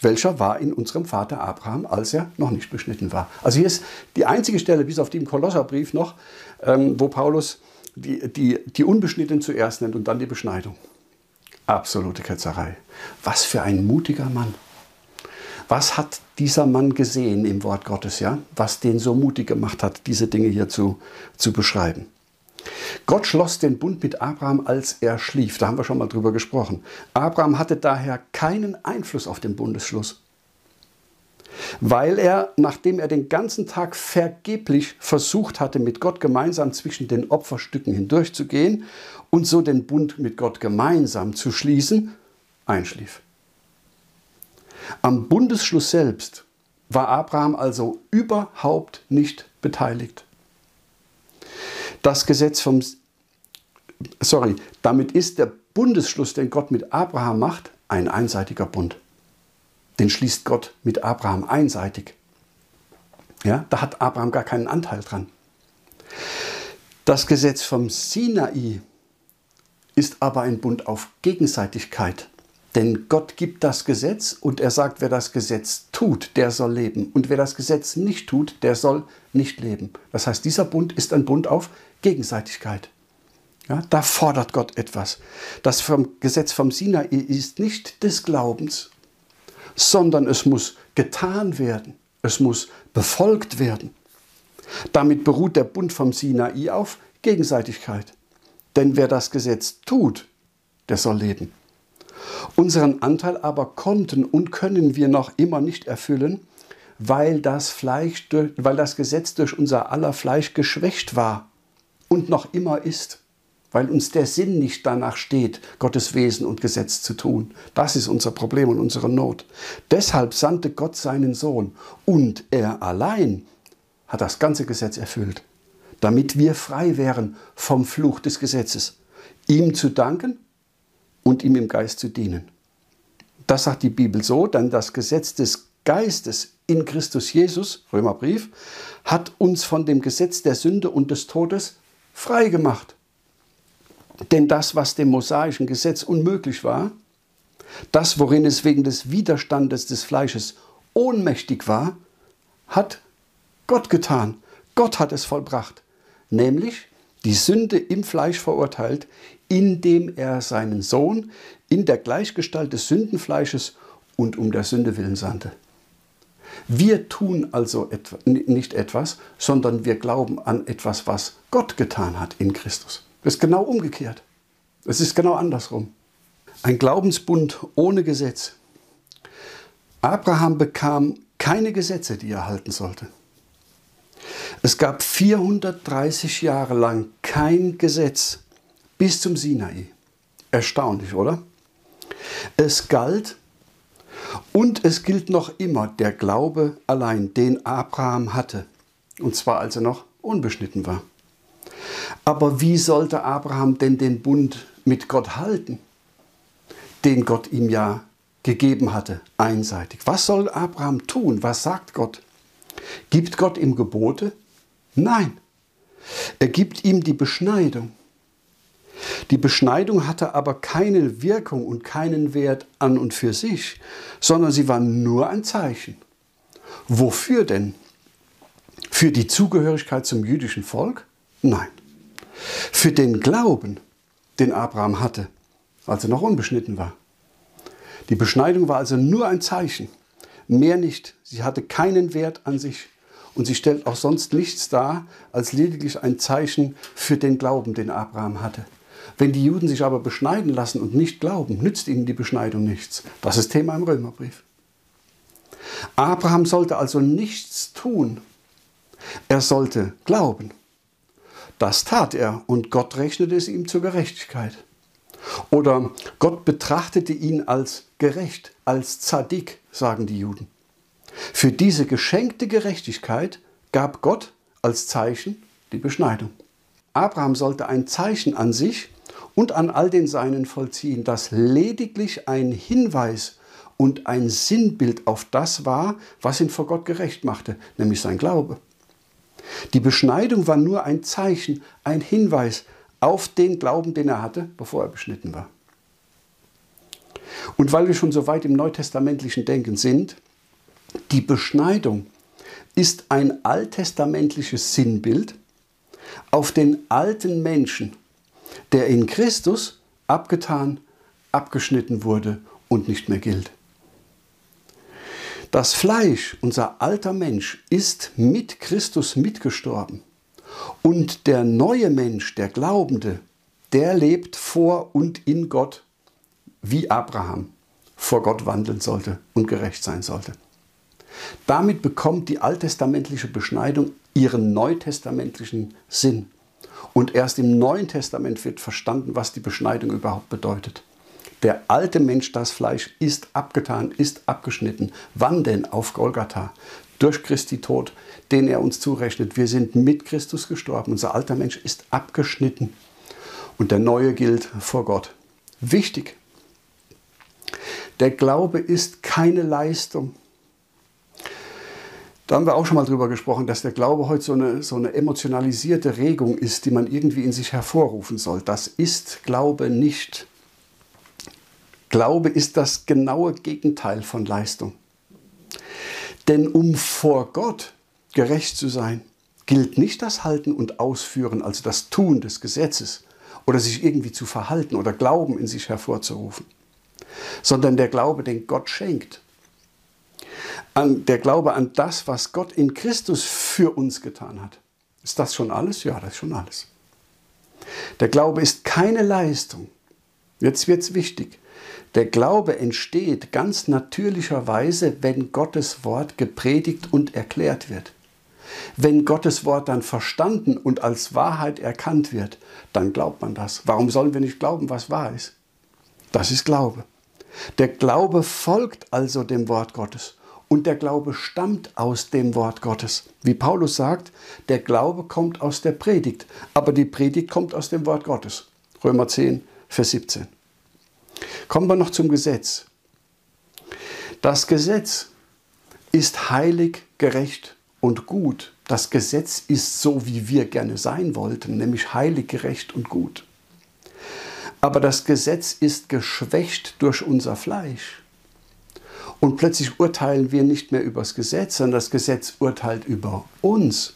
welcher war in unserem Vater Abraham, als er noch nicht beschnitten war. Also hier ist die einzige Stelle, bis auf im Kolosserbrief noch, ähm, wo Paulus die, die, die Unbeschnittenen zuerst nennt und dann die Beschneidung. Absolute Ketzerei. Was für ein mutiger Mann. Was hat dieser Mann gesehen im Wort Gottes, ja? Was den so mutig gemacht hat, diese Dinge hier zu, zu beschreiben. Gott schloss den Bund mit Abraham, als er schlief. Da haben wir schon mal drüber gesprochen. Abraham hatte daher keinen Einfluss auf den Bundesschluss, weil er, nachdem er den ganzen Tag vergeblich versucht hatte, mit Gott gemeinsam zwischen den Opferstücken hindurchzugehen und so den Bund mit Gott gemeinsam zu schließen, einschlief. Am Bundesschluss selbst war Abraham also überhaupt nicht beteiligt. Das Gesetz vom sorry, damit ist der Bundesschluss, den Gott mit Abraham macht, ein einseitiger Bund. Den schließt Gott mit Abraham einseitig. Ja, da hat Abraham gar keinen Anteil dran. Das Gesetz vom Sinai ist aber ein Bund auf Gegenseitigkeit. Denn Gott gibt das Gesetz und er sagt, wer das Gesetz tut, der soll leben. Und wer das Gesetz nicht tut, der soll nicht leben. Das heißt, dieser Bund ist ein Bund auf Gegenseitigkeit. Ja, da fordert Gott etwas. Das vom Gesetz vom Sinai ist nicht des Glaubens, sondern es muss getan werden. Es muss befolgt werden. Damit beruht der Bund vom Sinai auf Gegenseitigkeit. Denn wer das Gesetz tut, der soll leben. Unseren Anteil aber konnten und können wir noch immer nicht erfüllen, weil das, Fleisch, weil das Gesetz durch unser aller Fleisch geschwächt war und noch immer ist, weil uns der Sinn nicht danach steht, Gottes Wesen und Gesetz zu tun. Das ist unser Problem und unsere Not. Deshalb sandte Gott seinen Sohn und er allein hat das ganze Gesetz erfüllt, damit wir frei wären vom Fluch des Gesetzes. Ihm zu danken und ihm im Geist zu dienen. Das sagt die Bibel so, denn das Gesetz des Geistes in Christus Jesus, Römerbrief, hat uns von dem Gesetz der Sünde und des Todes frei gemacht. Denn das, was dem mosaischen Gesetz unmöglich war, das, worin es wegen des Widerstandes des Fleisches ohnmächtig war, hat Gott getan. Gott hat es vollbracht, nämlich die Sünde im Fleisch verurteilt, indem er seinen Sohn in der Gleichgestalt des Sündenfleisches und um der Sünde willen sandte. Wir tun also nicht etwas, sondern wir glauben an etwas, was Gott getan hat in Christus. Das ist genau umgekehrt. Es ist genau andersrum. Ein Glaubensbund ohne Gesetz. Abraham bekam keine Gesetze, die er halten sollte. Es gab 430 Jahre lang kein Gesetz bis zum Sinai. Erstaunlich, oder? Es galt und es gilt noch immer der Glaube allein, den Abraham hatte, und zwar als er noch unbeschnitten war. Aber wie sollte Abraham denn den Bund mit Gott halten, den Gott ihm ja gegeben hatte, einseitig? Was soll Abraham tun? Was sagt Gott? Gibt Gott ihm Gebote? Nein. Er gibt ihm die Beschneidung. Die Beschneidung hatte aber keine Wirkung und keinen Wert an und für sich, sondern sie war nur ein Zeichen. Wofür denn? Für die Zugehörigkeit zum jüdischen Volk? Nein. Für den Glauben, den Abraham hatte, als er noch unbeschnitten war. Die Beschneidung war also nur ein Zeichen, mehr nicht. Sie hatte keinen Wert an sich und sie stellt auch sonst nichts dar als lediglich ein Zeichen für den Glauben, den Abraham hatte. Wenn die Juden sich aber beschneiden lassen und nicht glauben, nützt ihnen die Beschneidung nichts. Das ist Thema im Römerbrief. Abraham sollte also nichts tun. Er sollte glauben. Das tat er und Gott rechnete es ihm zur Gerechtigkeit. Oder Gott betrachtete ihn als gerecht, als Zadik, sagen die Juden. Für diese geschenkte Gerechtigkeit gab Gott als Zeichen die Beschneidung. Abraham sollte ein Zeichen an sich und an all den Seinen vollziehen, das lediglich ein Hinweis und ein Sinnbild auf das war, was ihn vor Gott gerecht machte, nämlich sein Glaube. Die Beschneidung war nur ein Zeichen, ein Hinweis auf den Glauben, den er hatte, bevor er beschnitten war. Und weil wir schon so weit im neutestamentlichen Denken sind, die Beschneidung ist ein alttestamentliches Sinnbild auf den alten Menschen, der in Christus abgetan, abgeschnitten wurde und nicht mehr gilt. Das Fleisch, unser alter Mensch, ist mit Christus mitgestorben. Und der neue Mensch, der Glaubende, der lebt vor und in Gott, wie Abraham vor Gott wandeln sollte und gerecht sein sollte. Damit bekommt die alttestamentliche Beschneidung ihren neutestamentlichen Sinn. Und erst im Neuen Testament wird verstanden, was die Beschneidung überhaupt bedeutet. Der alte Mensch, das Fleisch, ist abgetan, ist abgeschnitten. Wann denn? Auf Golgatha. Durch Christi Tod, den er uns zurechnet. Wir sind mit Christus gestorben. Unser alter Mensch ist abgeschnitten. Und der neue gilt vor Gott. Wichtig. Der Glaube ist keine Leistung. Da haben wir auch schon mal drüber gesprochen, dass der Glaube heute so eine, so eine emotionalisierte Regung ist, die man irgendwie in sich hervorrufen soll. Das ist Glaube nicht. Glaube ist das genaue Gegenteil von Leistung. Denn um vor Gott gerecht zu sein, gilt nicht das Halten und Ausführen, also das Tun des Gesetzes oder sich irgendwie zu verhalten oder Glauben in sich hervorzurufen, sondern der Glaube, den Gott schenkt an der Glaube an das, was Gott in Christus für uns getan hat. Ist das schon alles? Ja, das ist schon alles. Der Glaube ist keine Leistung. Jetzt wird es wichtig. Der Glaube entsteht ganz natürlicherweise, wenn Gottes Wort gepredigt und erklärt wird. Wenn Gottes Wort dann verstanden und als Wahrheit erkannt wird, dann glaubt man das. Warum sollen wir nicht glauben, was wahr ist? Das ist Glaube. Der Glaube folgt also dem Wort Gottes. Und der Glaube stammt aus dem Wort Gottes. Wie Paulus sagt, der Glaube kommt aus der Predigt, aber die Predigt kommt aus dem Wort Gottes. Römer 10, Vers 17. Kommen wir noch zum Gesetz. Das Gesetz ist heilig, gerecht und gut. Das Gesetz ist so, wie wir gerne sein wollten, nämlich heilig, gerecht und gut. Aber das Gesetz ist geschwächt durch unser Fleisch. Und plötzlich urteilen wir nicht mehr über das Gesetz, sondern das Gesetz urteilt über uns.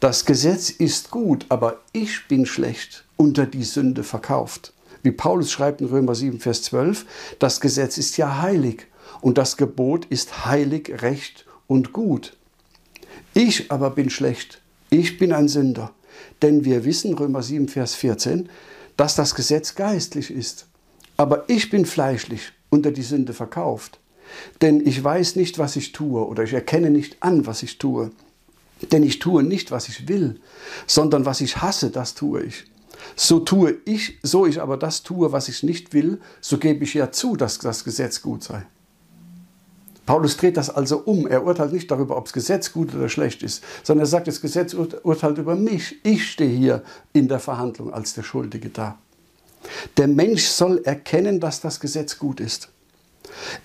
Das Gesetz ist gut, aber ich bin schlecht unter die Sünde verkauft. Wie Paulus schreibt in Römer 7, Vers 12, das Gesetz ist ja heilig und das Gebot ist heilig, recht und gut. Ich aber bin schlecht, ich bin ein Sünder. Denn wir wissen, Römer 7, Vers 14, dass das Gesetz geistlich ist. Aber ich bin fleischlich unter die Sünde verkauft. Denn ich weiß nicht, was ich tue oder ich erkenne nicht an, was ich tue. Denn ich tue nicht, was ich will, sondern was ich hasse, das tue ich. So tue ich, so ich aber das tue, was ich nicht will, so gebe ich ja zu, dass das Gesetz gut sei. Paulus dreht das also um. Er urteilt nicht darüber, ob das Gesetz gut oder schlecht ist, sondern er sagt, das Gesetz urteilt über mich. Ich stehe hier in der Verhandlung als der Schuldige da. Der Mensch soll erkennen, dass das Gesetz gut ist.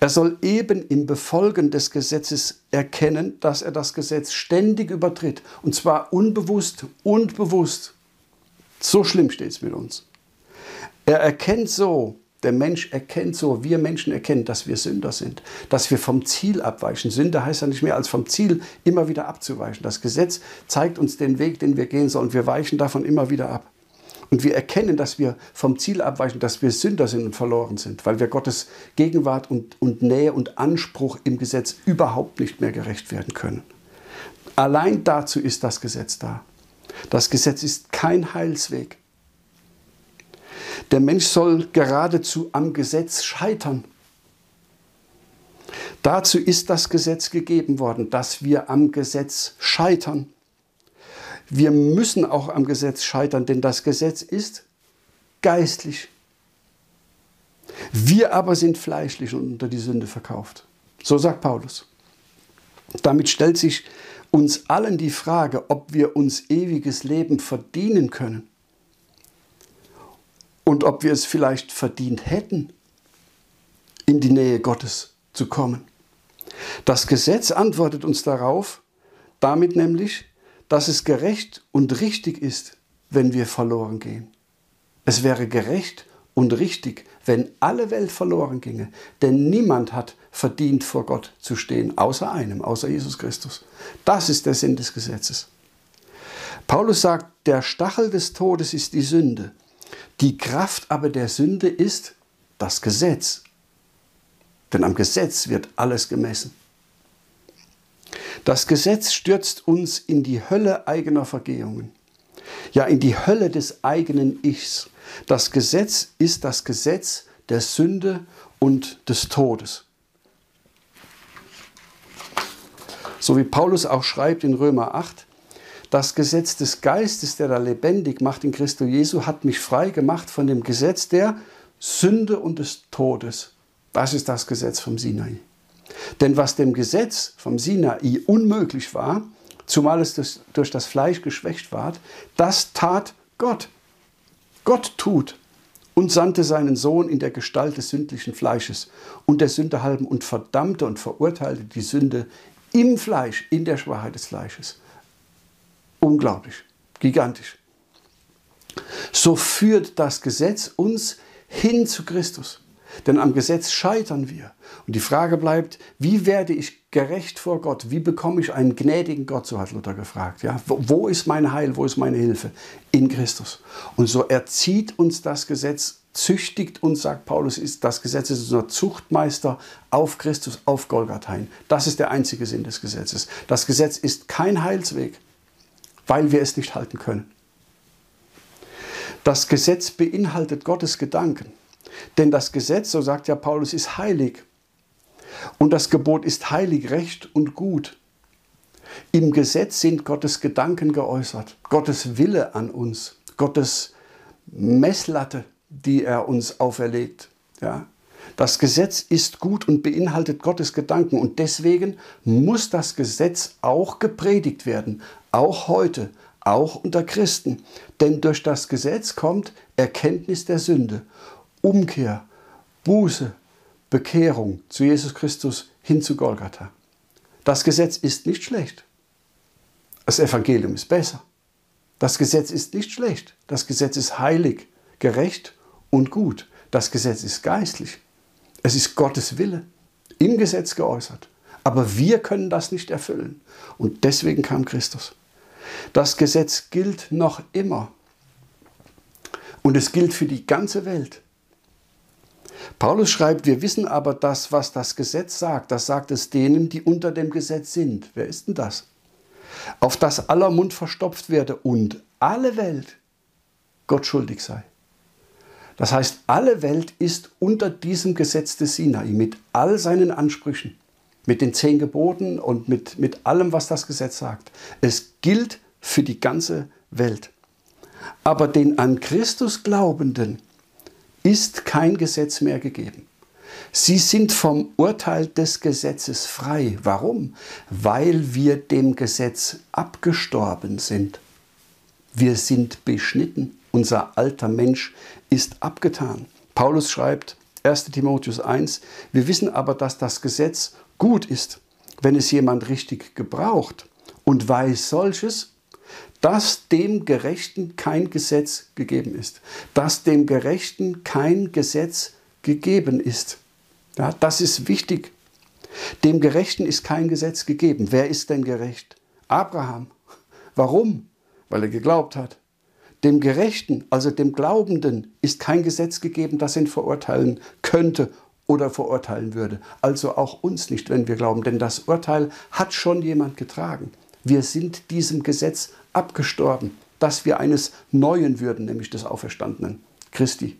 Er soll eben im Befolgen des Gesetzes erkennen, dass er das Gesetz ständig übertritt. Und zwar unbewusst und bewusst. So schlimm steht es mit uns. Er erkennt so, der Mensch erkennt so, wir Menschen erkennen, dass wir Sünder sind, dass wir vom Ziel abweichen. Sünde heißt ja nicht mehr als vom Ziel immer wieder abzuweichen. Das Gesetz zeigt uns den Weg, den wir gehen sollen. Wir weichen davon immer wieder ab. Und wir erkennen, dass wir vom Ziel abweichen, dass wir Sünder sind und verloren sind, weil wir Gottes Gegenwart und, und Nähe und Anspruch im Gesetz überhaupt nicht mehr gerecht werden können. Allein dazu ist das Gesetz da. Das Gesetz ist kein Heilsweg. Der Mensch soll geradezu am Gesetz scheitern. Dazu ist das Gesetz gegeben worden, dass wir am Gesetz scheitern. Wir müssen auch am Gesetz scheitern, denn das Gesetz ist geistlich. Wir aber sind fleischlich und unter die Sünde verkauft. So sagt Paulus. Damit stellt sich uns allen die Frage, ob wir uns ewiges Leben verdienen können und ob wir es vielleicht verdient hätten, in die Nähe Gottes zu kommen. Das Gesetz antwortet uns darauf, damit nämlich, dass es gerecht und richtig ist, wenn wir verloren gehen. Es wäre gerecht und richtig, wenn alle Welt verloren ginge. Denn niemand hat verdient, vor Gott zu stehen, außer einem, außer Jesus Christus. Das ist der Sinn des Gesetzes. Paulus sagt, der Stachel des Todes ist die Sünde. Die Kraft aber der Sünde ist das Gesetz. Denn am Gesetz wird alles gemessen. Das Gesetz stürzt uns in die Hölle eigener Vergehungen. Ja, in die Hölle des eigenen Ichs. Das Gesetz ist das Gesetz der Sünde und des Todes. So wie Paulus auch schreibt in Römer 8, das Gesetz des Geistes, der da lebendig macht in Christo Jesu, hat mich frei gemacht von dem Gesetz der Sünde und des Todes. Das ist das Gesetz vom Sinai. Denn was dem Gesetz vom Sinai unmöglich war, zumal es durch das Fleisch geschwächt ward, das tat Gott. Gott tut und sandte seinen Sohn in der Gestalt des sündlichen Fleisches und der Sünde halben und verdammte und verurteilte die Sünde im Fleisch, in der Schwachheit des Fleisches. Unglaublich, gigantisch. So führt das Gesetz uns hin zu Christus. Denn am Gesetz scheitern wir. Und die Frage bleibt, wie werde ich gerecht vor Gott? Wie bekomme ich einen gnädigen Gott? So hat Luther gefragt. Ja? Wo ist mein Heil? Wo ist meine Hilfe? In Christus. Und so erzieht uns das Gesetz, züchtigt uns, sagt Paulus, ist das Gesetz ist unser Zuchtmeister auf Christus, auf Golgatha. Das ist der einzige Sinn des Gesetzes. Das Gesetz ist kein Heilsweg, weil wir es nicht halten können. Das Gesetz beinhaltet Gottes Gedanken. Denn das Gesetz, so sagt ja Paulus, ist heilig. Und das Gebot ist heilig, recht und gut. Im Gesetz sind Gottes Gedanken geäußert, Gottes Wille an uns, Gottes Messlatte, die er uns auferlegt. Ja? Das Gesetz ist gut und beinhaltet Gottes Gedanken und deswegen muss das Gesetz auch gepredigt werden, auch heute, auch unter Christen. Denn durch das Gesetz kommt Erkenntnis der Sünde Umkehr, Buße, Bekehrung zu Jesus Christus hin zu Golgatha. Das Gesetz ist nicht schlecht. Das Evangelium ist besser. Das Gesetz ist nicht schlecht. Das Gesetz ist heilig, gerecht und gut. Das Gesetz ist geistlich. Es ist Gottes Wille im Gesetz geäußert. Aber wir können das nicht erfüllen. Und deswegen kam Christus. Das Gesetz gilt noch immer. Und es gilt für die ganze Welt. Paulus schreibt, wir wissen aber das, was das Gesetz sagt. Das sagt es denen, die unter dem Gesetz sind. Wer ist denn das? Auf das aller Mund verstopft werde und alle Welt Gott schuldig sei. Das heißt, alle Welt ist unter diesem Gesetz des Sinai mit all seinen Ansprüchen, mit den zehn Geboten und mit, mit allem, was das Gesetz sagt. Es gilt für die ganze Welt. Aber den an Christus Glaubenden, ist kein Gesetz mehr gegeben. Sie sind vom Urteil des Gesetzes frei. Warum? Weil wir dem Gesetz abgestorben sind. Wir sind beschnitten. Unser alter Mensch ist abgetan. Paulus schreibt 1 Timotheus 1, wir wissen aber, dass das Gesetz gut ist, wenn es jemand richtig gebraucht und weiß solches, dass dem Gerechten kein Gesetz gegeben ist. Dass dem Gerechten kein Gesetz gegeben ist. Ja, das ist wichtig. Dem Gerechten ist kein Gesetz gegeben. Wer ist denn gerecht? Abraham. Warum? Weil er geglaubt hat. Dem Gerechten, also dem Glaubenden, ist kein Gesetz gegeben, das ihn verurteilen könnte oder verurteilen würde. Also auch uns nicht, wenn wir glauben, denn das Urteil hat schon jemand getragen. Wir sind diesem Gesetz abgestorben, dass wir eines Neuen würden, nämlich des Auferstandenen Christi.